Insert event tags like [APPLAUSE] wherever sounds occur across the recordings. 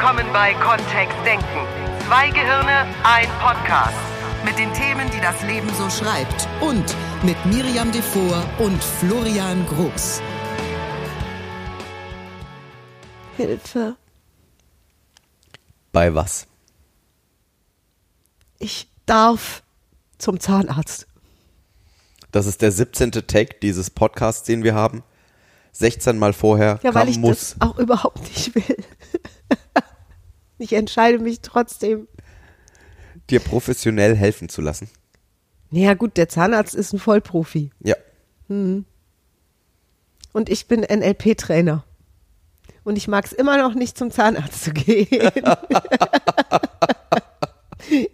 Willkommen bei Kontext Denken. Zwei Gehirne, ein Podcast. Mit den Themen, die das Leben so schreibt. Und mit Miriam Devor und Florian Groß. Hilfe. Bei was? Ich darf zum Zahnarzt. Das ist der 17. Take dieses Podcasts, den wir haben. 16 Mal vorher Ja, weil kam ich muss. das auch überhaupt nicht will. [LAUGHS] ich entscheide mich trotzdem. dir professionell helfen zu lassen. Naja gut, der Zahnarzt ist ein Vollprofi. Ja. Und ich bin NLP-Trainer. Und ich mag es immer noch nicht, zum Zahnarzt zu gehen. [LAUGHS]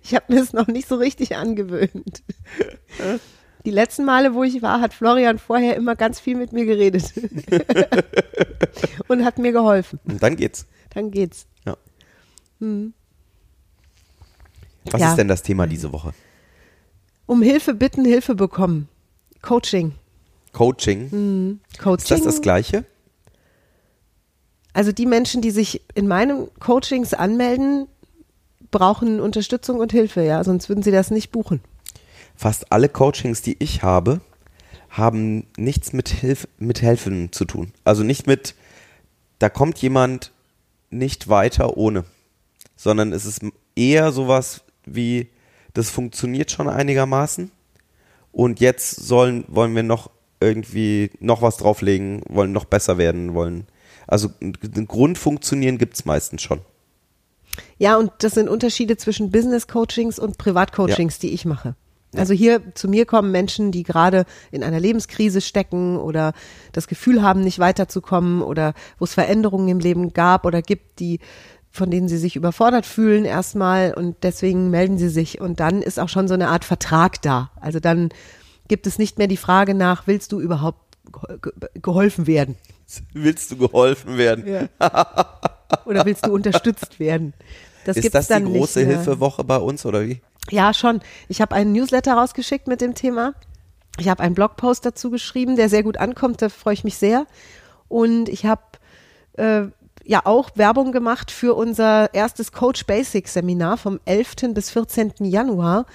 ich habe mir es noch nicht so richtig angewöhnt. Die letzten Male, wo ich war, hat Florian vorher immer ganz viel mit mir geredet. [LAUGHS] Und hat mir geholfen. Und dann geht's. Dann geht's. Ja. Was Ja. ist denn das Thema diese Woche? Um Hilfe bitten, Hilfe bekommen. Coaching. Coaching. Coaching. Ist das das Gleiche? Also die Menschen, die sich in meinen Coachings anmelden, brauchen Unterstützung und Hilfe, ja, sonst würden sie das nicht buchen. Fast alle Coachings, die ich habe, haben nichts mit, Hilf mit Helfen zu tun. Also nicht mit, da kommt jemand nicht weiter ohne, sondern es ist eher sowas wie, das funktioniert schon einigermaßen und jetzt sollen, wollen wir noch irgendwie noch was drauflegen, wollen noch besser werden, wollen. Also ein Grundfunktionieren gibt's meistens schon. Ja, und das sind Unterschiede zwischen Business Coachings und Privatcoachings, die ich mache. Also hier zu mir kommen Menschen, die gerade in einer Lebenskrise stecken oder das Gefühl haben, nicht weiterzukommen oder wo es Veränderungen im Leben gab oder gibt, die von denen sie sich überfordert fühlen erstmal und deswegen melden sie sich und dann ist auch schon so eine Art Vertrag da. Also dann gibt es nicht mehr die Frage nach, willst du überhaupt ge- geholfen werden Willst du geholfen werden? oder willst du unterstützt werden? Das Ist das die große. Hilfewoche bei uns oder wie? Ja, schon. Ich habe einen Newsletter rausgeschickt mit dem Thema. Ich habe einen Blogpost dazu geschrieben, der sehr gut ankommt, da freue ich mich sehr. Und ich habe äh, ja auch Werbung gemacht für unser erstes Coach Basic Seminar vom 11. bis 14. Januar.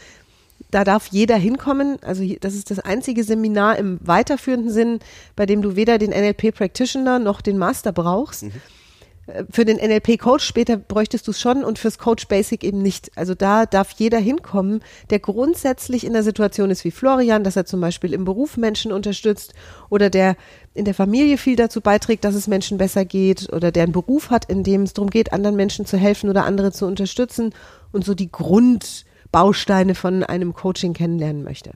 Da darf jeder hinkommen. Also das ist das einzige Seminar im weiterführenden Sinn, bei dem du weder den NLP Practitioner noch den Master brauchst für den NLP-Coach später bräuchtest du es schon und fürs Coach Basic eben nicht. Also da darf jeder hinkommen, der grundsätzlich in der Situation ist wie Florian, dass er zum Beispiel im Beruf Menschen unterstützt oder der in der Familie viel dazu beiträgt, dass es Menschen besser geht oder der einen Beruf hat, in dem es darum geht, anderen Menschen zu helfen oder andere zu unterstützen und so die Grundbausteine von einem Coaching kennenlernen möchte.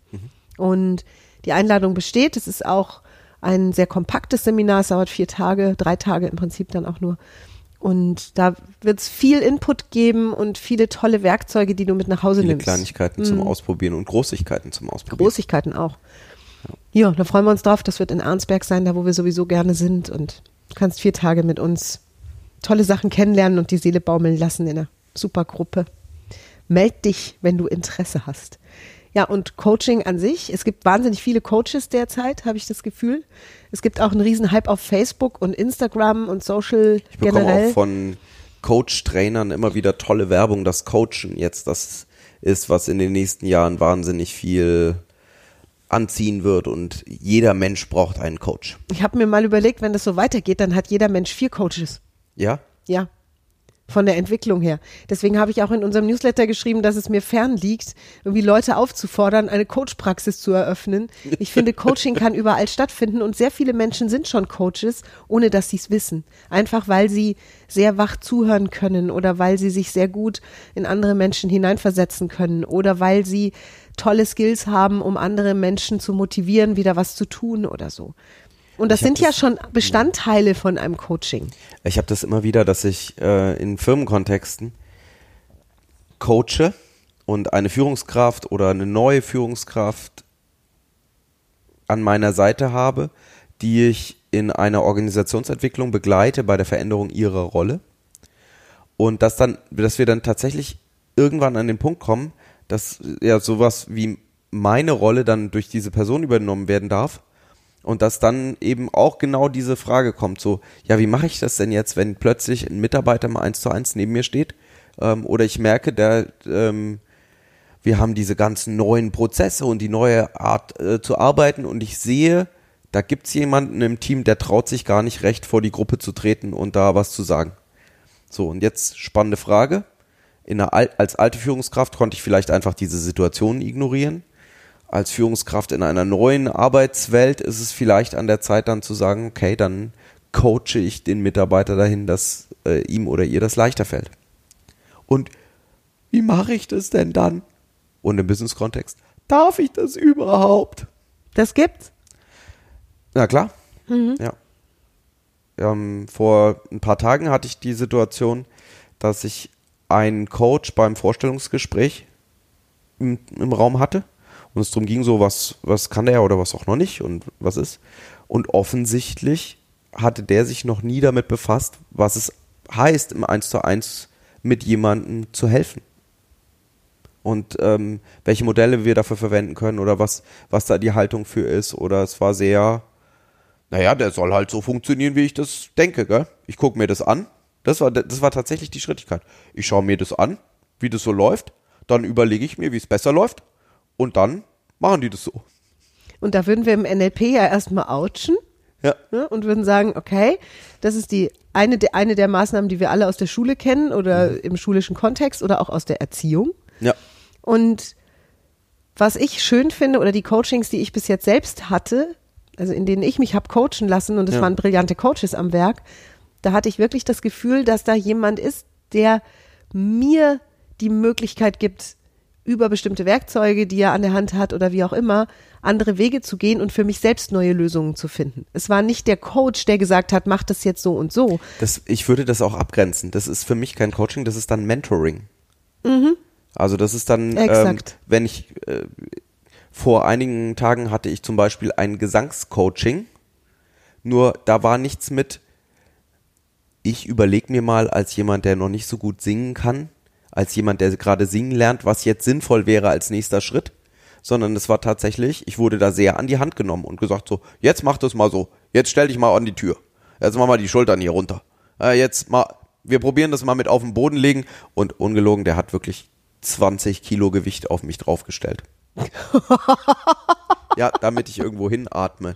Und die Einladung besteht. Es ist auch ein sehr kompaktes Seminar. Es dauert vier Tage, drei Tage im Prinzip dann auch nur. Und da wird es viel Input geben und viele tolle Werkzeuge, die du mit nach Hause Viele nimmst. Kleinigkeiten zum Ausprobieren und Großigkeiten zum Ausprobieren. Großigkeiten auch. Ja, da freuen wir uns drauf. Das wird in Arnsberg sein, da wo wir sowieso gerne sind. Und du kannst vier Tage mit uns tolle Sachen kennenlernen und die Seele baumeln lassen in einer super Gruppe. Meld dich, wenn du Interesse hast. Ja, und Coaching an sich. Es gibt wahnsinnig viele Coaches derzeit, habe ich das Gefühl. Es gibt auch einen riesen Hype auf Facebook und Instagram und Social Ich bekomme generell. auch von Coach-Trainern immer wieder tolle Werbung, dass Coachen jetzt das ist, was in den nächsten Jahren wahnsinnig viel anziehen wird und jeder Mensch braucht einen Coach. ich habe mir mal überlegt, wenn das so weitergeht, dann hat jeder Mensch vier Coaches. Ja? Ja, von der Entwicklung her. Deswegen habe ich auch in unserem Newsletter geschrieben, dass es mir fern liegt, irgendwie Leute aufzufordern, eine Coachpraxis zu eröffnen. Ich finde, [LAUGHS] Coaching kann überall stattfinden und sehr viele Menschen sind schon Coaches, ohne dass sie es wissen. Einfach weil sie sehr wach zuhören können oder weil sie sich sehr gut in andere Menschen hineinversetzen können oder weil sie tolle Skills haben, um andere Menschen zu motivieren, wieder was zu tun oder so. Und das Ich sind ja das- schon Bestandteile von einem Coaching. Ich habe das immer wieder, dass ich äh, in Firmenkontexten coache und eine Führungskraft oder eine neue Führungskraft an meiner Seite habe, die ich in einer Organisationsentwicklung begleite bei der Veränderung ihrer Rolle. Und dass dann, dass wir dann tatsächlich irgendwann an den Punkt kommen, dass ja sowas wie meine Rolle dann durch diese Person übernommen werden darf Und dass dann eben auch genau diese Frage kommt, so, ja, wie mache ich das denn jetzt, wenn plötzlich ein Mitarbeiter mal eins zu eins neben mir steht? Ähm, oder ich merke, der, ähm, wir haben diese ganzen neuen Prozesse und die neue Art äh, zu arbeiten und ich sehe, da gibt's jemanden im Team, der traut sich gar nicht recht vor die Gruppe zu treten und da was zu sagen. So, und jetzt spannende Frage. In einer, Al- als alte Führungskraft konnte ich vielleicht einfach diese Situation ignorieren. Als Führungskraft in einer neuen Arbeitswelt ist es vielleicht an der Zeit dann zu sagen, okay, dann coache ich den Mitarbeiter dahin, dass äh, ihm oder ihr das leichter fällt. Und wie mache ich das denn dann? Und im Business-Kontext, darf ich das überhaupt? Das gibt's. Na klar. Ja. Ähm, vor ein paar Tagen hatte ich die Situation, dass ich einen Coach beim Vorstellungsgespräch im, im Raum hatte und es darum ging, so was, was kann der oder was auch noch nicht und was ist. Und offensichtlich hatte der sich noch nie damit befasst, was es heißt, im 1 zu 1 mit jemandem zu helfen. Und ähm, welche Modelle wir dafür verwenden können oder was, was da die Haltung für ist. Oder es war sehr, naja, der soll halt so funktionieren, wie ich das denke, gell? Ich gucke mir das an. Das war, das war tatsächlich die Schrittigkeit. Ich schaue mir das an, wie das so läuft. Dann überlege ich mir, wie es besser läuft. Und dann machen die das so. Und da würden wir im NLP ja erstmal ouchen Ja. ne, und würden sagen, okay, das ist die eine der, eine der Maßnahmen, die wir alle aus der Schule kennen oder im schulischen Kontext oder auch aus der Erziehung. Ja. Und was ich schön finde oder die Coachings, die ich bis jetzt selbst hatte, also in denen ich mich habe coachen lassen und es Ja. waren brillante Coaches am Werk, da hatte ich wirklich das Gefühl, dass da jemand ist, der mir die Möglichkeit gibt, über bestimmte Werkzeuge, die er an der Hand hat oder wie auch immer, andere Wege zu gehen und für mich selbst neue Lösungen zu finden. Es war nicht der Coach, der gesagt hat, mach das jetzt so und so. Das, ich würde das auch abgrenzen. Das ist für mich kein Coaching, das ist dann Mentoring. Also das ist dann, ähm, wenn ich äh, vor einigen Tagen hatte ich zum Beispiel ein Gesangscoaching, nur da war nichts mit, ich überlege mir mal als jemand, der noch nicht so gut singen kann, als jemand, der gerade singen lernt, was jetzt sinnvoll wäre als nächster Schritt, sondern es war tatsächlich, ich wurde da sehr an die Hand genommen und gesagt so, jetzt mach das mal so, jetzt stell dich mal an die Tür, jetzt mach mal die Schultern hier runter, äh, jetzt mal, wir probieren das mal mit auf den Boden legen und ungelogen, der hat wirklich 20 Kilo Gewicht auf mich draufgestellt. [LAUGHS] ja, damit ich irgendwo hinatme.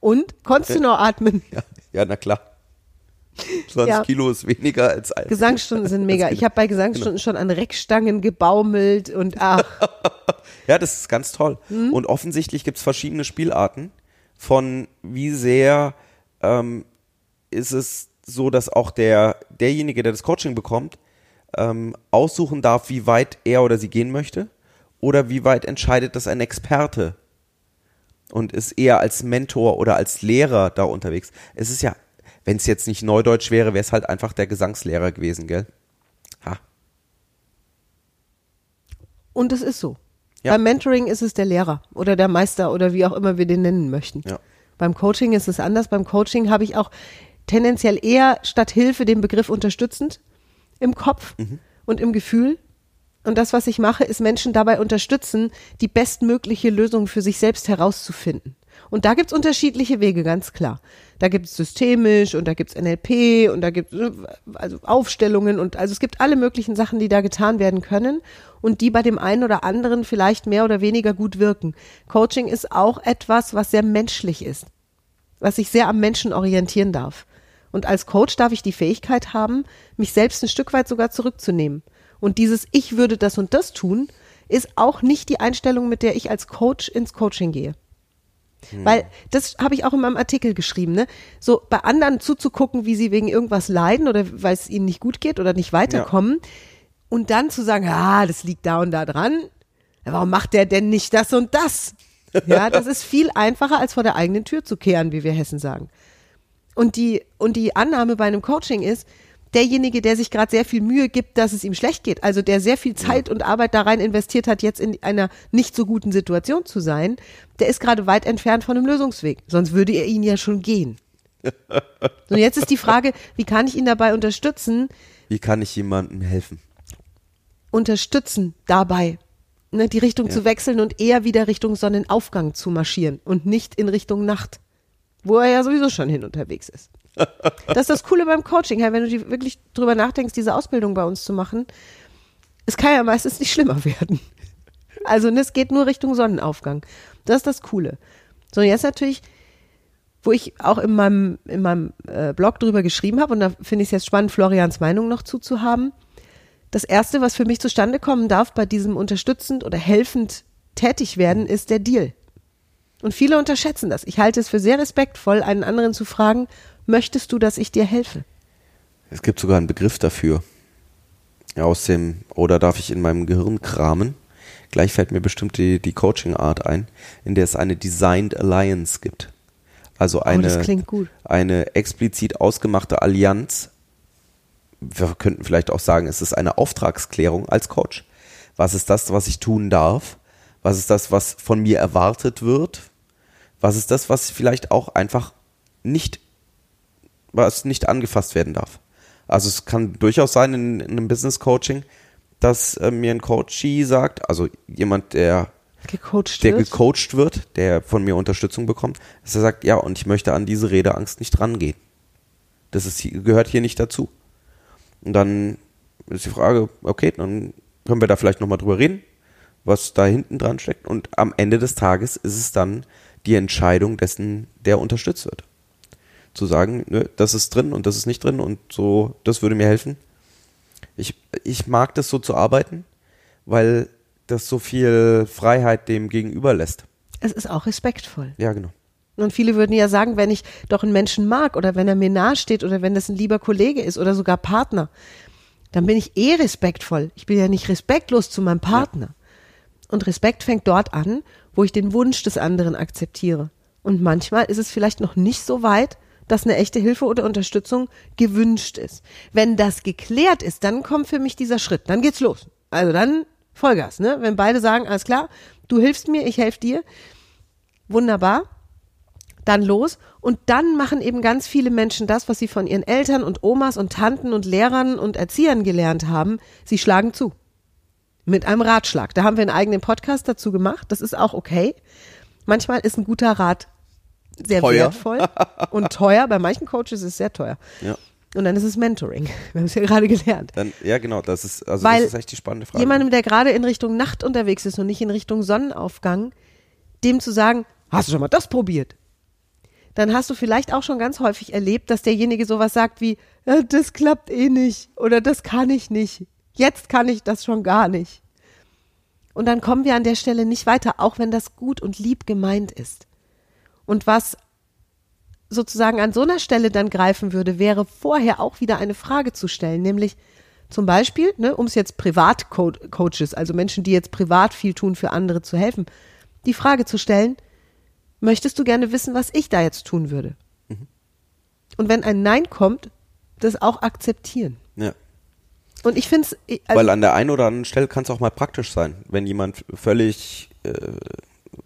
Und konntest du noch atmen? Ja, ja na klar. 20 Ja. Kilo ist weniger als ein. Gesangsstunden sind mega. Ich habe bei Gesangsstunden schon an Reckstangen gebaumelt und ach, [LAUGHS] Ja, das ist ganz toll. Und offensichtlich gibt es verschiedene Spielarten von wie sehr ähm, ist es so, dass auch der derjenige, der das Coaching bekommt, ähm, aussuchen darf, wie weit er oder sie gehen möchte oder wie weit entscheidet das ein Experte und ist eher als Mentor oder als Lehrer da unterwegs. Es ist ja, wenn es jetzt nicht Neudeutsch wäre, wäre es halt einfach der Gesangslehrer gewesen, gell? Ha. und es ist so. Ja. Beim Mentoring ist es der Lehrer oder der Meister oder wie auch immer wir den nennen möchten. Ja. Beim Coaching ist es anders. Beim Coaching habe ich auch tendenziell eher statt Hilfe den Begriff unterstützend im Kopf Mhm. und im Gefühl. Und das, was ich mache, ist Menschen dabei unterstützen, die bestmögliche Lösung für sich selbst herauszufinden. Und da gibt's unterschiedliche Wege, ganz klar. Da gibt's systemisch und da gibt's NLP und da gibt's äh, also Aufstellungen und also es gibt alle möglichen Sachen, die da getan werden können und die bei dem einen oder anderen vielleicht mehr oder weniger gut wirken. Coaching ist auch etwas, was sehr menschlich ist, was sich sehr am Menschen orientieren darf. Und als Coach darf ich die Fähigkeit haben, mich selbst ein Stück weit sogar zurückzunehmen. Und dieses Ich würde das und das tun, ist auch nicht die Einstellung, mit der ich als Coach ins Coaching gehe. Weil das habe ich auch in meinem Artikel geschrieben, ne? So bei anderen zuzugucken, wie sie wegen irgendwas leiden oder weil es ihnen nicht gut geht oder nicht weiterkommen und dann zu sagen, ah, das liegt da und da dran. Ja, Warum macht der denn nicht das und das? Ja, das ist viel einfacher als vor der eigenen Tür zu kehren, wie wir Hessen sagen. Und die, und die Annahme bei einem Coaching ist, derjenige, der sich gerade sehr viel Mühe gibt, dass es ihm schlecht geht, also der sehr viel Zeit und Arbeit da rein investiert hat, jetzt in einer nicht so guten Situation zu sein, der ist gerade weit entfernt von einem Lösungsweg. Sonst würde er ihn ja schon gehen. [LAUGHS] So, jetzt ist die Frage, wie kann ich ihn dabei unterstützen, Wie kann ich jemandem helfen? unterstützen dabei. ne, die Richtung zu wechseln und eher wieder Richtung Sonnenaufgang zu marschieren und nicht in Richtung Nacht, wo er ja sowieso schon hin unterwegs ist. [LAUGHS] Das ist das Coole beim Coaching, wenn du wirklich drüber nachdenkst, diese Ausbildung bei uns zu machen, es kann ja meistens nicht schlimmer [LAUGHS] werden. Also ne, es geht nur Richtung Sonnenaufgang. Das ist das Coole. So, und jetzt natürlich, wo ich auch in meinem, in meinem äh, Blog drüber geschrieben habe, und da finde ich es jetzt spannend, Florians Meinung noch zuzuhaben. Das Erste, was für mich zustande kommen darf bei diesem unterstützend oder helfend tätig werden, ist der Deal. Und viele unterschätzen das. Ich halte es für sehr respektvoll, einen anderen zu fragen, möchtest du, dass ich dir helfe? Es gibt sogar einen Begriff dafür. Aus dem, oder darf ich in meinem Gehirn kramen? Gleich fällt mir bestimmt die, die Coaching-Art ein, in der es eine Designed Alliance gibt. Also eine, das klingt gut. eine explizit ausgemachte Allianz. Wir könnten vielleicht auch sagen, es ist eine Auftragsklärung als Coach. Was ist das, was ich tun darf? Was ist das, was von mir erwartet wird? Was ist das, was vielleicht auch einfach nicht, was nicht angefasst werden darf? Also es kann durchaus sein in, in einem Business Coaching, dass äh, mir ein Coachee sagt, also jemand, der Gecoacht der wird. gecoacht wird, der von mir Unterstützung bekommt, dass er sagt, ja, und ich möchte an diese Redeangst nicht rangehen. Das ist, gehört hier nicht dazu. Und dann ist die Frage, okay, dann können wir da vielleicht nochmal drüber reden, was da hinten dran steckt. Und am Ende des Tages ist es dann die Entscheidung dessen, der unterstützt wird. Zu sagen, nö, das ist drin und das ist nicht drin und so, das würde mir helfen. Ich, ich mag das so zu arbeiten, weil das so viel Freiheit dem Gegenüber lässt. es ist auch respektvoll. Ja, genau. Und viele würden ja sagen, wenn ich doch einen Menschen mag oder wenn er mir nahe steht oder wenn das ein lieber Kollege ist oder sogar Partner, dann bin ich eh respektvoll. Ich bin ja nicht respektlos zu meinem Partner. Und Respekt fängt dort an, wo ich den Wunsch des anderen akzeptiere. Und manchmal ist es vielleicht noch nicht so weit, dass eine echte Hilfe oder Unterstützung gewünscht ist. Wenn das geklärt ist, dann kommt für mich dieser Schritt. Dann geht's los. Also dann Vollgas, ne? Wenn beide sagen, alles klar, du hilfst mir, ich helfe dir. Wunderbar dann los und dann machen eben ganz viele Menschen das, was sie von ihren Eltern und Omas und Tanten und Lehrern und Erziehern gelernt haben. Sie schlagen zu. Mit einem Ratschlag. Da haben wir einen eigenen Podcast dazu gemacht. Das ist auch okay. Manchmal ist ein guter Rat sehr Teuer. wertvoll [LAUGHS] und teuer. Bei manchen Coaches ist es sehr teuer. Ja. Und dann ist es Mentoring. Wir haben es ja gerade gelernt. Dann, ja, genau, das ist, also Weil das ist echt die spannende Frage. Jemandem, der gerade in Richtung Nacht unterwegs ist und nicht in Richtung Sonnenaufgang, dem zu sagen, hast du schon mal das probiert? Dann hast du vielleicht auch schon ganz häufig erlebt, dass derjenige sowas sagt wie, "Äh, das klappt eh nicht oder das kann ich nicht. Jetzt kann ich das schon gar nicht. Und dann kommen wir an der Stelle nicht weiter, auch wenn das gut und lieb gemeint ist. Und was sozusagen an so einer Stelle dann greifen würde, wäre vorher auch wieder eine Frage zu stellen, nämlich zum Beispiel, ne, um es jetzt Privatcoaches, also Menschen, die jetzt privat viel tun, für andere zu helfen, die Frage zu stellen, möchtest du gerne wissen, was ich da jetzt tun würde? Und wenn ein Nein kommt, das auch akzeptieren. Und ich finde es, also, Weil an der einen oder anderen Stelle kann es auch mal praktisch sein, wenn jemand völlig äh,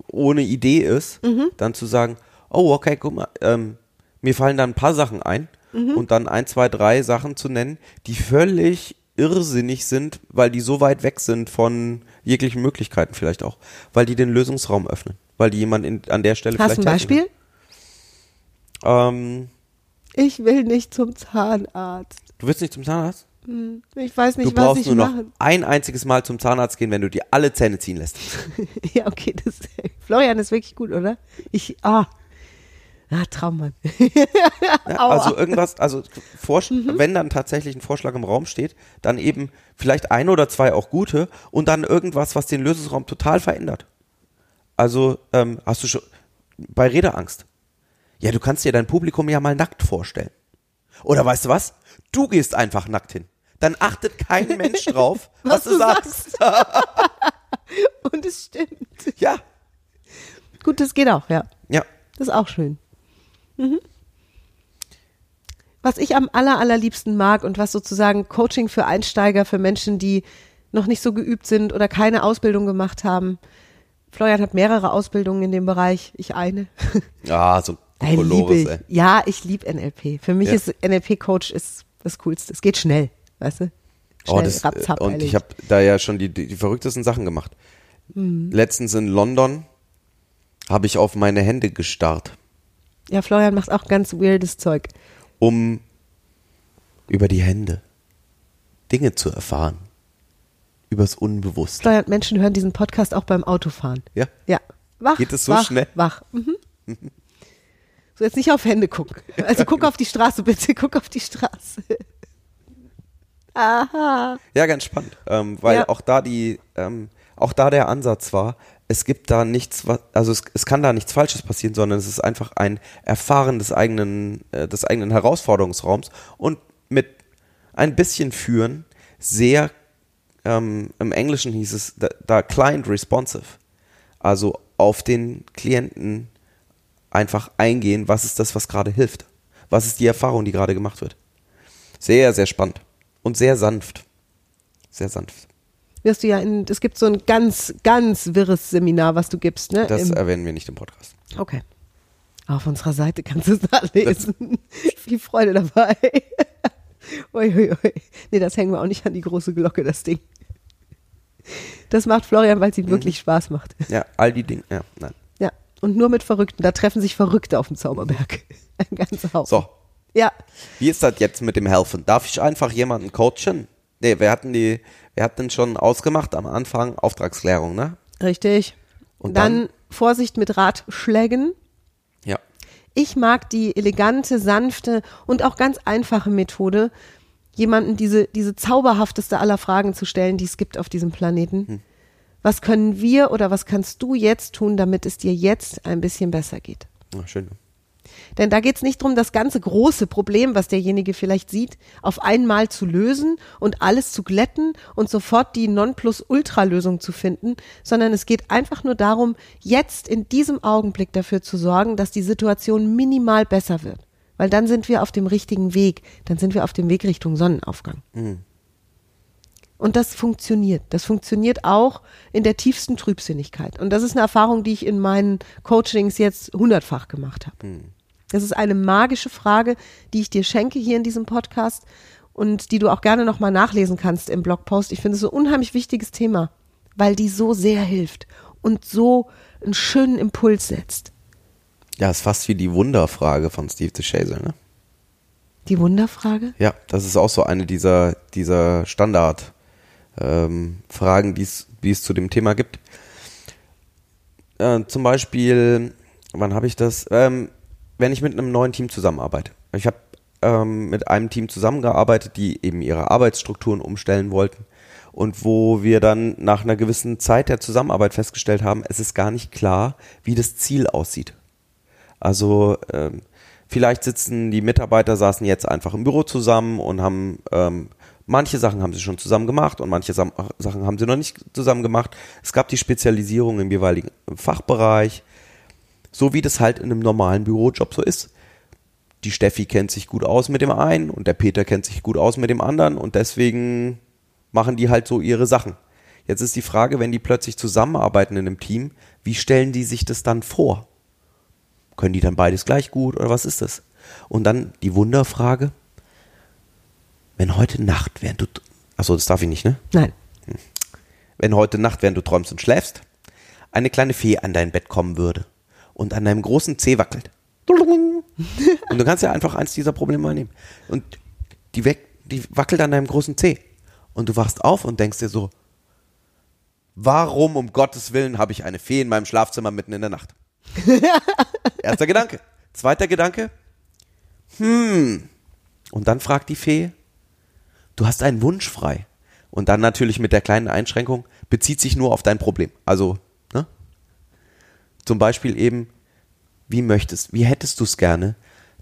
ohne Idee ist, Mhm. dann zu sagen, oh, okay, guck mal, ähm, mir fallen da ein paar Sachen ein Mhm. und dann ein, zwei, drei Sachen zu nennen, die völlig irrsinnig sind, weil die so weit weg sind von jeglichen Möglichkeiten vielleicht auch, weil die den Lösungsraum öffnen, weil die jemand in, an der Stelle hast du ein vielleicht helfen Beispiel? kann. Ähm, Ich will nicht zum Zahnarzt. du willst nicht zum Zahnarzt? Ich weiß nicht, Du was brauchst ich nur noch mache. ein einziges Mal zum Zahnarzt gehen, wenn du dir alle Zähne ziehen lässt. [LAUGHS] Ja, okay, das, Florian ist wirklich gut, oder? Ich, ah, ah Traummann. [LAUGHS] Ja, also irgendwas, also Vorsch Mhm. wenn dann tatsächlich ein Vorschlag im Raum steht, dann eben vielleicht ein oder zwei auch gute und dann irgendwas, was den Lösungsraum total verändert. Also ähm, hast du schon bei Redeangst. Ja, du kannst dir dein Publikum ja mal nackt vorstellen. Oder weißt du was? Du gehst einfach nackt hin. Dann achtet kein Mensch [LAUGHS] drauf, was, du sagst. [LAUGHS] Und es stimmt. Ja, Gut, das geht auch, ja. ja. Das ist auch schön. Mhm. Was ich am aller, allerliebsten mag und was sozusagen Coaching für Einsteiger, für Menschen, die noch nicht so geübt sind oder keine Ausbildung gemacht haben. Florian hat mehrere Ausbildungen in dem Bereich, ich eine. [LAUGHS] Ja, so ich. ey. Ja, ich liebe NLP. Für mich Ja. ist NLP-Coach ist das Coolste. Es geht schnell, weißt du? Schnell, Oh, das, und ich habe da ja schon die, die, die verrücktesten Sachen gemacht. Letztens in London habe ich auf meine Hände gestarrt, Ja, Florian macht auch ganz weirdes Zeug. um über die Hände Dinge zu erfahren. Übers Unbewusste. Florian, Menschen hören diesen Podcast auch beim Autofahren. Ja. Ja. Wach. Geht es so wach, schnell? Wach. Mhm. [LAUGHS] So, jetzt nicht auf Hände gucken. Also guck [LAUGHS] auf die Straße, bitte. Guck auf die Straße. Aha. Ja, ganz spannend, ähm, weil Ja. auch da die, ähm, auch da der Ansatz war, es gibt da nichts, was, also es, es kann da nichts Falsches passieren, sondern es ist einfach ein Erfahren des eigenen, äh, des eigenen Herausforderungsraums und mit ein bisschen Führen sehr, ähm, im Englischen hieß es da, da Client Responsive, also auf den Klienten einfach eingehen, was ist das, was gerade hilft, was ist die Erfahrung, die gerade gemacht wird. Sehr, sehr spannend und sehr sanft. Sehr sanft. Wirst du ja in, es gibt so ein ganz, ganz wirres Seminar, was du gibst, ne? Das Im- erwähnen wir nicht im Podcast. Okay. Auf unserer Seite kannst du es nachlesen. [LAUGHS] Viel Freude dabei. ui, ui, ui. Nee, das hängen wir auch nicht an die große Glocke, das Ding. Das macht Florian, weil es Mhm. ihm wirklich Spaß macht. Ja, all die Dinge. Ja, nein. Ja. Und nur mit Verrückten. Da treffen sich Verrückte auf dem Zauberberg. [LAUGHS] Ein ganzer Haufen. So, Ja. wie ist das jetzt mit dem Helfen? Darf ich einfach jemanden coachen? Nee, wir hatten die, wir hatten schon ausgemacht am Anfang Auftragsklärung, ne? Richtig. Und dann, dann? Vorsicht mit Ratschlägen. Ja. Ich mag die elegante, sanfte und auch ganz einfache Methode, jemanden diese, diese zauberhafteste aller Fragen zu stellen, die es gibt auf diesem Planeten. Hm. Was können wir oder was kannst du jetzt tun, damit es dir jetzt ein bisschen besser geht? Ah, schön. Denn da geht es nicht darum, das ganze große Problem, was derjenige vielleicht sieht, auf einmal zu lösen und alles zu glätten und sofort die Nonplusultra-Lösung zu finden, sondern es geht einfach nur darum, jetzt in diesem Augenblick dafür zu sorgen, dass die Situation minimal besser wird. Weil dann sind wir auf dem richtigen Weg, dann sind wir auf dem Weg Richtung Sonnenaufgang. Und das funktioniert. Das funktioniert auch in der tiefsten Trübsinnigkeit. Und das ist eine Erfahrung, die ich in meinen Coachings jetzt hundertfach gemacht habe. Das ist eine magische Frage, die ich dir schenke hier in diesem Podcast und die du auch gerne nochmal nachlesen kannst im Blogpost. Ich finde es so ein unheimlich wichtiges Thema, weil die so sehr hilft und so einen schönen Impuls setzt. Ja, ist fast wie die Wunderfrage von Steve DeShazer, ne? Die Wunderfrage? Ja, das ist auch so eine dieser, dieser Standard ähm, Fragen, die es die es zu dem Thema gibt. Äh, zum Beispiel, wann habe ich das? Ähm, wenn ich mit einem neuen Team zusammenarbeite. Ich habe ähm, mit einem Team zusammengearbeitet, die eben ihre Arbeitsstrukturen umstellen wollten und wo wir dann nach einer gewissen Zeit der Zusammenarbeit festgestellt haben, es ist gar nicht klar, wie das Ziel aussieht. Also ähm, vielleicht sitzen die Mitarbeiter, saßen jetzt einfach im Büro zusammen und haben ähm, manche Sachen haben sie schon zusammen gemacht und manche Sachen haben sie noch nicht zusammen gemacht. Es gab die Spezialisierung im jeweiligen Fachbereich, so wie das halt in einem normalen Bürojob so ist. Die Steffi kennt sich gut aus mit dem einen und der Peter kennt sich gut aus mit dem anderen und deswegen machen die halt so ihre Sachen. Jetzt ist die Frage, wenn die plötzlich zusammenarbeiten in einem Team, wie stellen die sich das dann vor? Können die dann beides gleich gut oder was ist das? Und dann die Wunderfrage, wenn heute Nacht, während du, achso, das darf ich nicht, ne? Nein. Wenn heute Nacht, während du träumst und schläfst, eine kleine Fee an dein Bett kommen würde und an deinem großen Zeh wackelt. [LAUGHS] Und du kannst ja einfach eins dieser Probleme nehmen. Und die, weg, die wackelt an deinem großen Zeh. Und du wachst auf und denkst dir so, warum um Gottes Willen habe ich eine Fee in meinem Schlafzimmer mitten in der Nacht? [LAUGHS] Erster Gedanke. Zweiter Gedanke, hm. Und dann fragt die Fee, du hast einen Wunsch frei. Und dann natürlich mit der kleinen Einschränkung, bezieht sich nur auf dein Problem. Also? Zum Beispiel eben, wie möchtest, wie hättest du es gerne,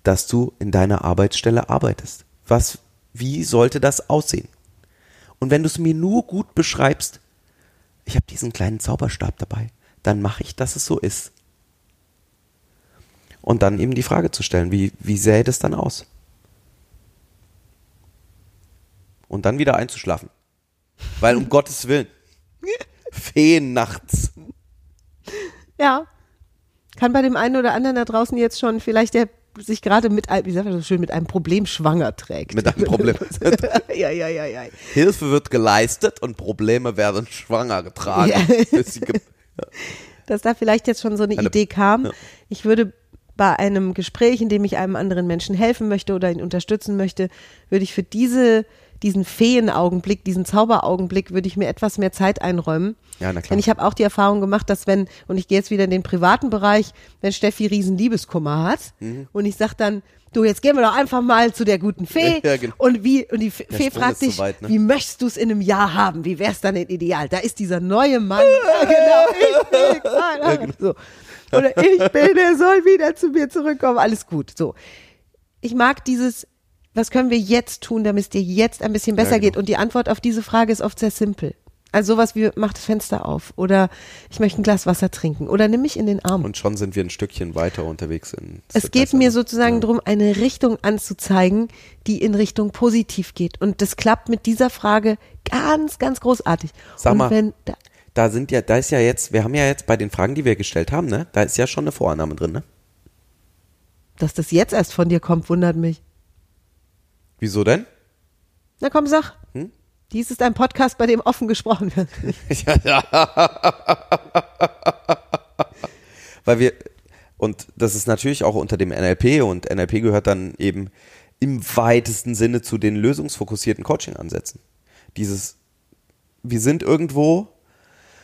dass du in deiner Arbeitsstelle arbeitest? Was, wie sollte das aussehen? Und wenn du es mir nur gut beschreibst, ich habe diesen kleinen Zauberstab dabei, dann mache ich, dass es so ist. Und dann eben die Frage zu stellen, wie, wie sähe das dann aus? Und dann wieder einzuschlafen. Weil um Gottes Willen, [LAUGHS] Feen nachts. Ja. Kann bei dem einen oder anderen da draußen jetzt schon vielleicht der sich gerade mit einem, wie sagt man so schön, mit einem Problem schwanger trägt. Mit einem Problem. [LAUGHS] ja, ja, ja, ja. Hilfe wird geleistet und Probleme werden schwanger getragen. Ja. [LAUGHS] Ge- [LAUGHS] Dass da vielleicht jetzt schon so eine, Eine- Idee kam. ja. Ich würde bei einem Gespräch, in dem ich einem anderen Menschen helfen möchte oder ihn unterstützen möchte, würde ich für diese, diesen Feenaugenblick, diesen Zauberaugenblick, würde ich mir etwas mehr Zeit einräumen. Ja, na klar. Denn ich habe auch die Erfahrung gemacht, dass wenn, und ich gehe jetzt wieder in den privaten Bereich, wenn Steffi riesen Liebeskummer hat Mhm. und ich sag dann, du, jetzt gehen wir doch einfach mal zu der guten Fee [LAUGHS] Ja, genau. und wie, und die Fee Sprung fragt dich, weit, ne? wie möchtest du es in einem Jahr haben? Wie wär's dann denn ideal? Da ist dieser neue Mann. ja, genau, [LAUGHS] ich will gerade. genau. So. Oder ich bin, er soll wieder zu mir zurückkommen. Alles gut. So. Ich mag dieses, was können wir jetzt tun, damit es dir jetzt ein bisschen besser Ja, genau. geht? Und die Antwort auf diese Frage ist oft sehr simpel. Also sowas wie, mach das Fenster auf oder ich möchte ein Glas Wasser trinken oder nimm mich in den Arm. Und schon sind wir ein Stückchen weiter unterwegs. In Es geht mir sozusagen darum, eine Richtung anzuzeigen, die in Richtung positiv geht. Und das klappt mit dieser Frage ganz, ganz großartig. Sag Und mal. wenn da, Da sind ja, da ist ja jetzt, wir haben ja jetzt bei den Fragen, die wir gestellt haben, ne, da ist ja schon eine Vorannahme drin, ne? dass das jetzt erst von dir kommt, wundert mich. Wieso denn? Na komm, sag. Hm? Dies ist ein Podcast, bei dem offen gesprochen wird. [LAUGHS] Weil wir, und das ist natürlich auch unter dem NLP und NLP gehört dann eben im weitesten Sinne zu den lösungsfokussierten Coaching-Ansätzen. Dieses, wir sind irgendwo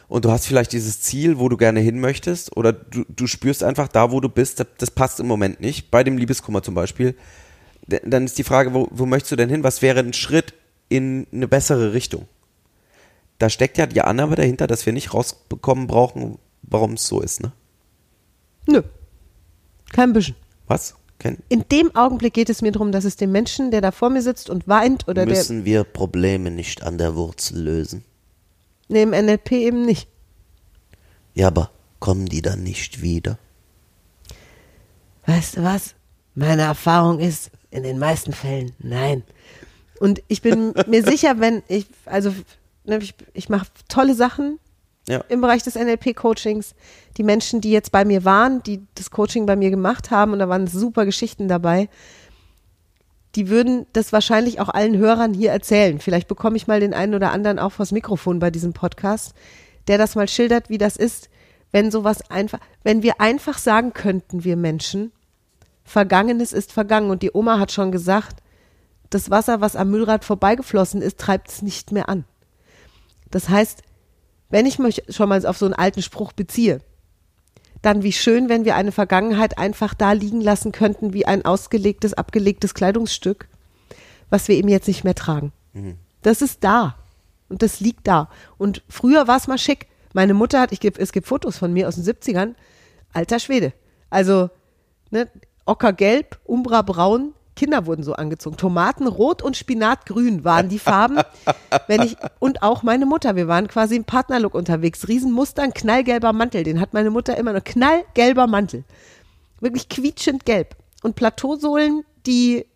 und du hast vielleicht dieses Ziel, wo du gerne hin möchtest oder du, du spürst einfach da, wo du bist, das, das passt im Moment nicht. Bei dem Liebeskummer zum Beispiel. Dann ist die Frage, wo, wo möchtest du denn hin? Was wäre ein Schritt in eine bessere Richtung? Da steckt ja die Annahme dahinter, dass wir nicht rausbekommen brauchen, warum es so ist, ne? Nö. Kein bisschen. Was? Ken? In dem Augenblick geht es mir darum, dass es dem Menschen, der da vor mir sitzt und weint oder der, Müssen wir Probleme nicht an der Wurzel lösen? nee, im NLP eben nicht. Ja, aber kommen die dann nicht wieder? Weißt du was? Meine Erfahrung ist, in den meisten Fällen, nein. Und ich bin mir sicher, wenn ich, also, ne, ich, ich mache tolle Sachen Ja. im Bereich des NLP-Coachings. Die Menschen, die jetzt bei mir waren, die das Coaching bei mir gemacht haben, und da waren super Geschichten dabei, die würden das wahrscheinlich auch allen Hörern hier erzählen. Vielleicht bekomme ich mal den einen oder anderen auch vors Mikrofon bei diesem Podcast, der das mal schildert, wie das ist, wenn sowas einfach, wenn wir einfach sagen könnten, wir Menschen, Vergangenes ist vergangen. Und die Oma hat schon gesagt, das Wasser, was am Müllrad vorbeigeflossen ist, treibt es nicht mehr an. Das heißt, wenn ich mich schon mal auf so einen alten Spruch beziehe, dann wie schön, wenn wir eine Vergangenheit einfach da liegen lassen könnten, wie ein ausgelegtes, abgelegtes Kleidungsstück, was wir eben jetzt nicht mehr tragen. Das ist da. Und das liegt da. Und früher war es mal schick. Meine Mutter hat, ich geb, es gibt Fotos von mir aus den 70ern, alter Schwede. Also, ne, Ockergelb, Umbra braun, Kinder wurden so angezogen. Tomaten rot und Spinatgrün waren die Farben. [LAUGHS] Wenn ich, und auch meine Mutter, wir waren quasi im Partnerlook unterwegs. Riesenmuster, ein knallgelber Mantel, den hat meine Mutter immer noch. Knallgelber Mantel. Wirklich quietschend gelb. Und Plateausohlen, die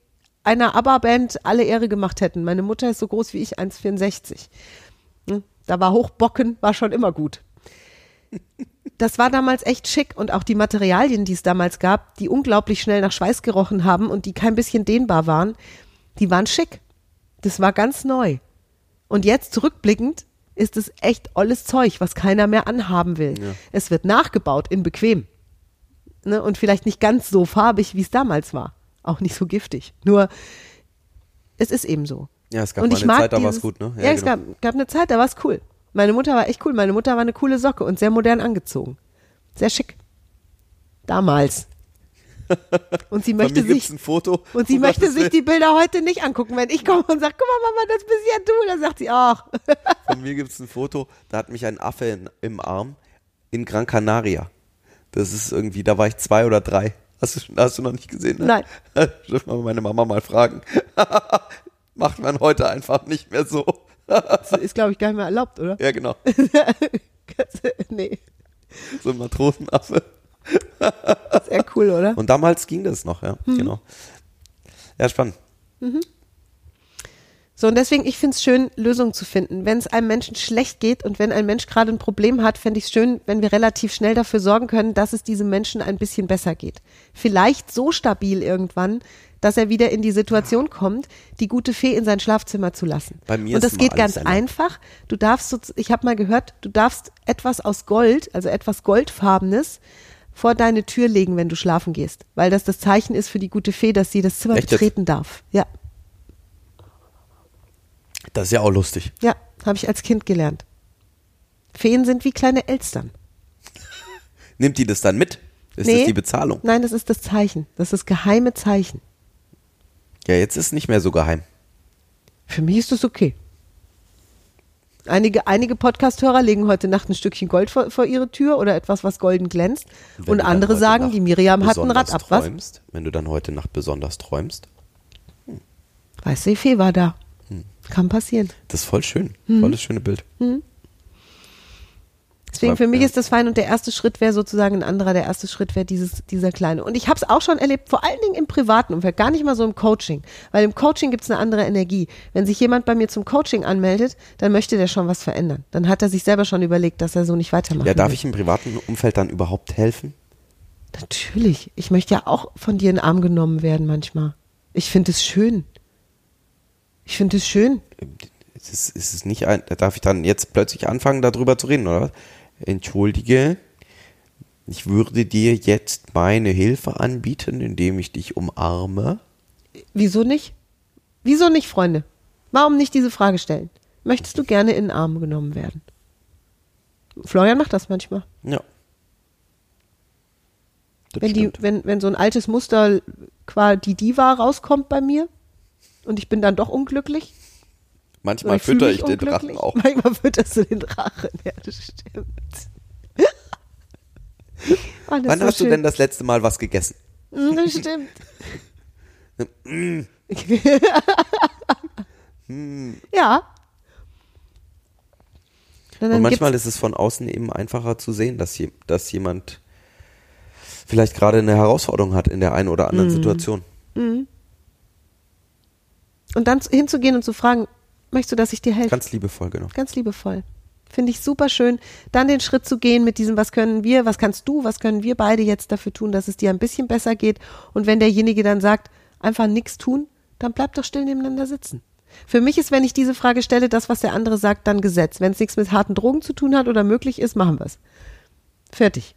einer ABBA-Band alle Ehre gemacht hätten. Meine Mutter ist so groß wie ich, 1,64. Ne? Da war Hochbocken, war schon immer gut. Das war damals echt schick und auch die Materialien, die es damals gab, die unglaublich schnell nach Schweiß gerochen haben und die kein bisschen dehnbar waren, die waren schick. Das war ganz neu. Und jetzt zurückblickend ist es echt olles Zeug, was keiner mehr anhaben will. Es wird nachgebaut in bequem. Ne? Und vielleicht nicht ganz so farbig, wie es damals war. Auch nicht so giftig. Nur, es ist eben so. Ja, es gab Und mal eine Zeit, da war es dieses- gut, ne? Ja, es genau. gab, gab eine Zeit, da war es cool. Meine Mutter war echt cool. Meine Mutter war eine coole Socke und sehr modern angezogen. Sehr schick. Damals. [LAUGHS] Und sie möchte sich ein Foto. und sie möchte sich die Bilder heute nicht angucken. Wenn ich komme und sage, guck mal, Mama, das bist ja du, dann sagt sie, ach. [LAUGHS] Von mir gibt es ein Foto, da hat mich ein Affe in, im Arm in Gran Canaria. Das ist irgendwie, da war ich zwei oder drei. Hast du, hast du noch nicht gesehen? Ne? Nein. [LAUGHS] Dürfen wir meine Mama mal fragen. Macht man heute einfach nicht mehr so. Das ist, glaube ich, gar nicht mehr erlaubt, oder? Ja, genau. [LAUGHS] nee, So ein Matrosenaffe. sehr cool, oder? Und damals ging das noch, ja. Mhm. Genau. Ja, spannend. So, und deswegen, ich finde es schön, Lösungen zu finden. Wenn es einem Menschen schlecht geht und wenn ein Mensch gerade ein Problem hat, fände ich es schön, wenn wir relativ schnell dafür sorgen können, dass es diesem Menschen ein bisschen besser geht. Vielleicht so stabil irgendwann, dass er wieder in die Situation kommt, die gute Fee in sein Schlafzimmer zu lassen. Bei mir und ist das geht ganz erlaubt. einfach. Du darfst, so, ich habe mal gehört, du darfst etwas aus Gold, also etwas Goldfarbenes, vor deine Tür legen, wenn du schlafen gehst, weil das das Zeichen ist für die gute Fee, dass sie das Zimmer Echt betreten darf. Ja, Das ist ja auch lustig. ja, habe ich als Kind gelernt. Feen sind wie kleine Elstern. [LAUGHS] Nimmt die das dann mit? Ist Nee. das die Bezahlung? Nein, das ist das Zeichen. Das ist das geheime Zeichen. Ja, jetzt ist nicht mehr so geheim. Für mich ist das okay. Einige, einige Podcast-Hörer legen heute Nacht ein Stückchen Gold vor, vor ihre Tür oder etwas, was golden glänzt. Wenn Und andere sagen, Nacht die Miriam hat ein Rad ab. Was? Träumst, wenn du dann heute Nacht besonders träumst. Weißt du, die Fee war da. Hm. Kann passieren. Das ist voll schön. Mhm. Volles schöne Bild. Deswegen Aber, für mich ist das fein und der erste Schritt wäre sozusagen ein anderer. Der erste Schritt wäre dieses dieser kleine. Und ich habe es auch schon erlebt, vor allen Dingen im privaten Umfeld, gar nicht mal so im Coaching, weil im Coaching gibt es eine andere Energie. Wenn sich jemand bei mir zum Coaching anmeldet, dann möchte der schon was verändern. Dann hat er sich selber schon überlegt, dass er so nicht weitermachen Ja, darf will. ich im privaten Umfeld dann überhaupt helfen? Natürlich. Ich möchte ja auch von dir in den Arm genommen werden manchmal. Ich finde es schön. Ich finde es schön. Es ist, es ist nicht ein, darf ich dann jetzt plötzlich anfangen, darüber zu reden, oder was? Entschuldige, ich würde dir jetzt meine Hilfe anbieten, indem ich dich umarme. Wieso nicht? Wieso nicht, Freunde? Warum nicht diese Frage stellen? Möchtest du gerne in den Arm genommen werden? Florian macht das manchmal. Ja. Das Wenn, die, stimmt. wenn, wenn so ein altes Muster qua die Diva rauskommt bei mir und ich bin dann doch unglücklich. Manchmal fühl fütter ich den Drachen auch. Manchmal fütterst du den Drachen. Ja, das stimmt. [LAUGHS] Oh, das Wann hast du schön. denn das letzte Mal was gegessen? Mm, Das stimmt. [LAUGHS] [LAUGHS] ja. Und, Und manchmal ist es von außen eben einfacher zu sehen, dass, je, dass jemand vielleicht gerade eine Herausforderung hat in der einen oder Mhm. anderen Situation. Und dann zu- hinzugehen und zu fragen, möchtest du, dass ich dir helfe? Ganz liebevoll, genau. Ganz liebevoll. Finde ich super schön. Dann den Schritt zu gehen mit diesem, was können wir, was kannst du, was können wir beide jetzt dafür tun, dass es dir ein bisschen besser geht. Und wenn derjenige dann sagt, einfach nichts tun, dann bleibt doch still nebeneinander sitzen. Für mich ist, wenn ich diese Frage stelle, das, was der andere sagt, dann Gesetz. Wenn es nichts mit harten Drogen zu tun hat oder möglich ist, machen wir es. Fertig.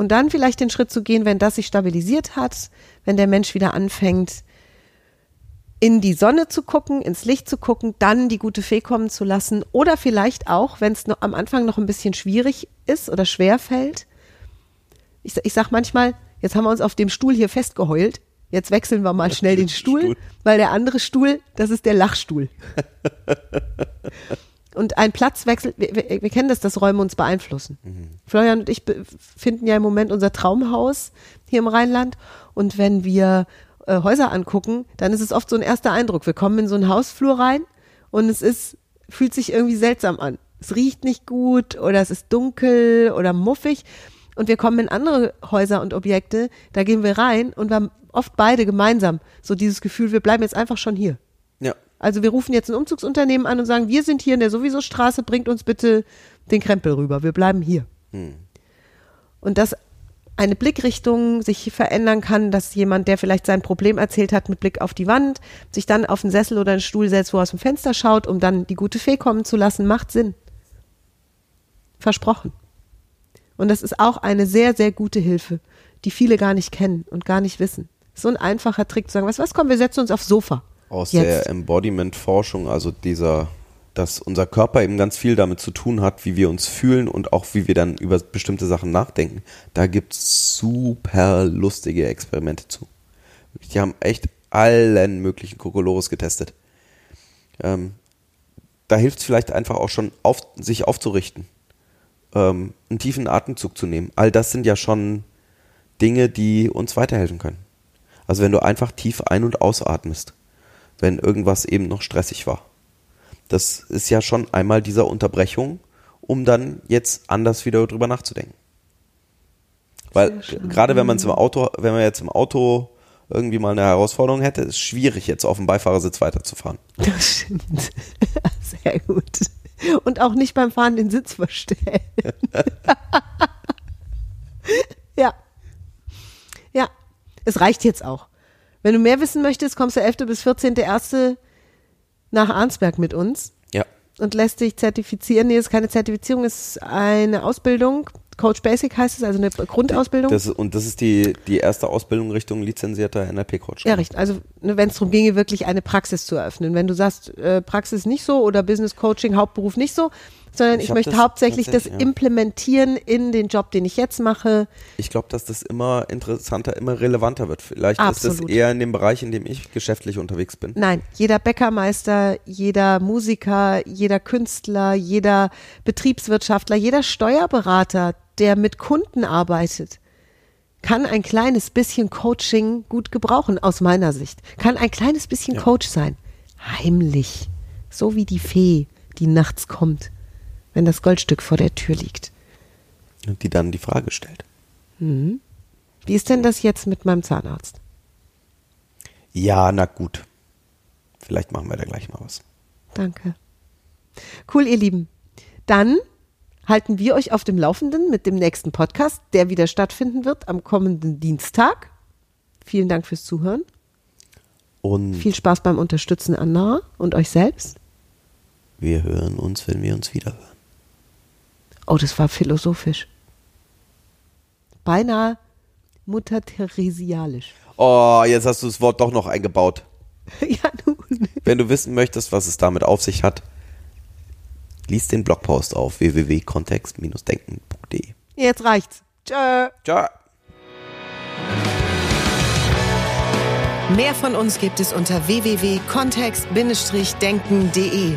Und dann vielleicht den Schritt zu gehen, wenn das sich stabilisiert hat, wenn der Mensch wieder anfängt, in die Sonne zu gucken, ins Licht zu gucken, dann die gute Fee kommen zu lassen oder vielleicht auch, wenn es noch am Anfang noch ein bisschen schwierig ist oder schwer fällt. Ich, ich sag manchmal, jetzt haben wir uns auf dem Stuhl hier festgeheult, jetzt wechseln wir mal schnell den [LAUGHS] Stuhl, Stuhl. weil der andere Stuhl, das ist der Lachstuhl. [LAUGHS] Und ein Platzwechsel, wir, wir, wir kennen das, dass Räume uns beeinflussen. Florian und ich finden ja im Moment unser Traumhaus hier im Rheinland. Und wenn wir äh, Häuser angucken, dann ist es oft so ein erster Eindruck. Wir kommen in so einen Hausflur rein und es ist, fühlt sich irgendwie seltsam an. Es riecht nicht gut oder es ist dunkel oder muffig. Und wir kommen in andere Häuser und Objekte, da gehen wir rein und wir haben oft beide gemeinsam so dieses Gefühl, wir bleiben jetzt einfach schon hier. Also wir rufen jetzt ein Umzugsunternehmen an und sagen, wir sind hier in der sowieso Straße, bringt uns bitte den Krempel rüber, wir bleiben hier. Und dass eine Blickrichtung sich verändern kann, dass jemand, der vielleicht sein Problem erzählt hat mit Blick auf die Wand, sich dann auf einen Sessel oder einen Stuhl setzt, wo er aus dem Fenster schaut, um dann die gute Fee kommen zu lassen, macht Sinn. Versprochen. Und das ist auch eine sehr, sehr gute Hilfe, die viele gar nicht kennen und gar nicht wissen. So ein einfacher Trick zu sagen, was, was, komm, wir setzen uns aufs Sofa. Aus Jetzt. der Embodiment-Forschung, also dieser, dass unser Körper eben ganz viel damit zu tun hat, wie wir uns fühlen und auch wie wir dann über bestimmte Sachen nachdenken. Da gibt's super lustige Experimente zu. Die haben echt allen möglichen Kokolores getestet. Ähm, da hilft es vielleicht einfach auch schon, auf, sich aufzurichten, ähm, einen tiefen Atemzug zu nehmen. All das sind ja schon Dinge, die uns weiterhelfen können. Also wenn du einfach tief ein- und ausatmest, wenn irgendwas eben noch stressig war. Das ist ja schon einmal dieser Unterbrechung, um dann jetzt anders wieder drüber nachzudenken. Weil gerade wenn man im Auto, wenn man jetzt im Auto irgendwie mal eine Herausforderung hätte, ist schwierig jetzt auf dem Beifahrersitz weiterzufahren. Das stimmt. [LAUGHS] Sehr gut. Und auch nicht beim Fahren den Sitz verstellen. [LAUGHS] ja. Ja. Es reicht jetzt auch. Wenn du mehr wissen möchtest, kommst du 11. bis 14.1. nach Arnsberg mit uns Ja. und lässt dich zertifizieren. Nee, das ist keine Zertifizierung, es ist eine Ausbildung. Coach Basic heißt es, also eine Grundausbildung. Das, und das ist die, die erste Ausbildung Richtung lizenzierter NLP-Coach. Ja, richtig. Also ne, wenn es darum ginge, wirklich eine Praxis zu eröffnen. Wenn du sagst, äh, Praxis nicht so oder Business Coaching, Hauptberuf nicht so, sondern Ich ich, möchte das hauptsächlich das ja. implementieren in den Job, den ich jetzt mache. Ich glaube, dass das immer interessanter, immer relevanter wird. Vielleicht ist das Absolut. eher in dem Bereich, in dem ich geschäftlich unterwegs bin. Nein, jeder Bäckermeister, jeder Musiker, jeder Künstler, jeder Betriebswirtschaftler, jeder Steuerberater, der mit Kunden arbeitet, kann ein kleines bisschen Coaching gut gebrauchen, aus meiner Sicht. Kann ein kleines bisschen Coach sein. Heimlich. So wie die Fee, die nachts kommt, wenn das Goldstück vor der Tür liegt. Und die dann die Frage stellt. Wie ist denn das jetzt mit meinem Zahnarzt? Ja, na gut. Vielleicht machen wir da gleich mal was. Danke. Cool, ihr Lieben. Dann halten wir euch auf dem Laufenden mit dem nächsten Podcast, der wieder stattfinden wird am kommenden Dienstag. Vielen Dank fürs Zuhören. Und Viel Spaß beim Unterstützen anderer und euch selbst. Wir hören uns, wenn wir uns wiederhören. Oh, das war philosophisch. Beinahe Mutter Theresialisch. oh, jetzt hast du das Wort doch noch eingebaut. [LAUGHS] ja, nun. Wenn du wissen möchtest, was es damit auf sich hat, lies den Blogpost auf www.kontext-denken.de. Jetzt reicht's. Tschö. Ciao. Mehr von uns gibt es unter www.kontext-denken.de.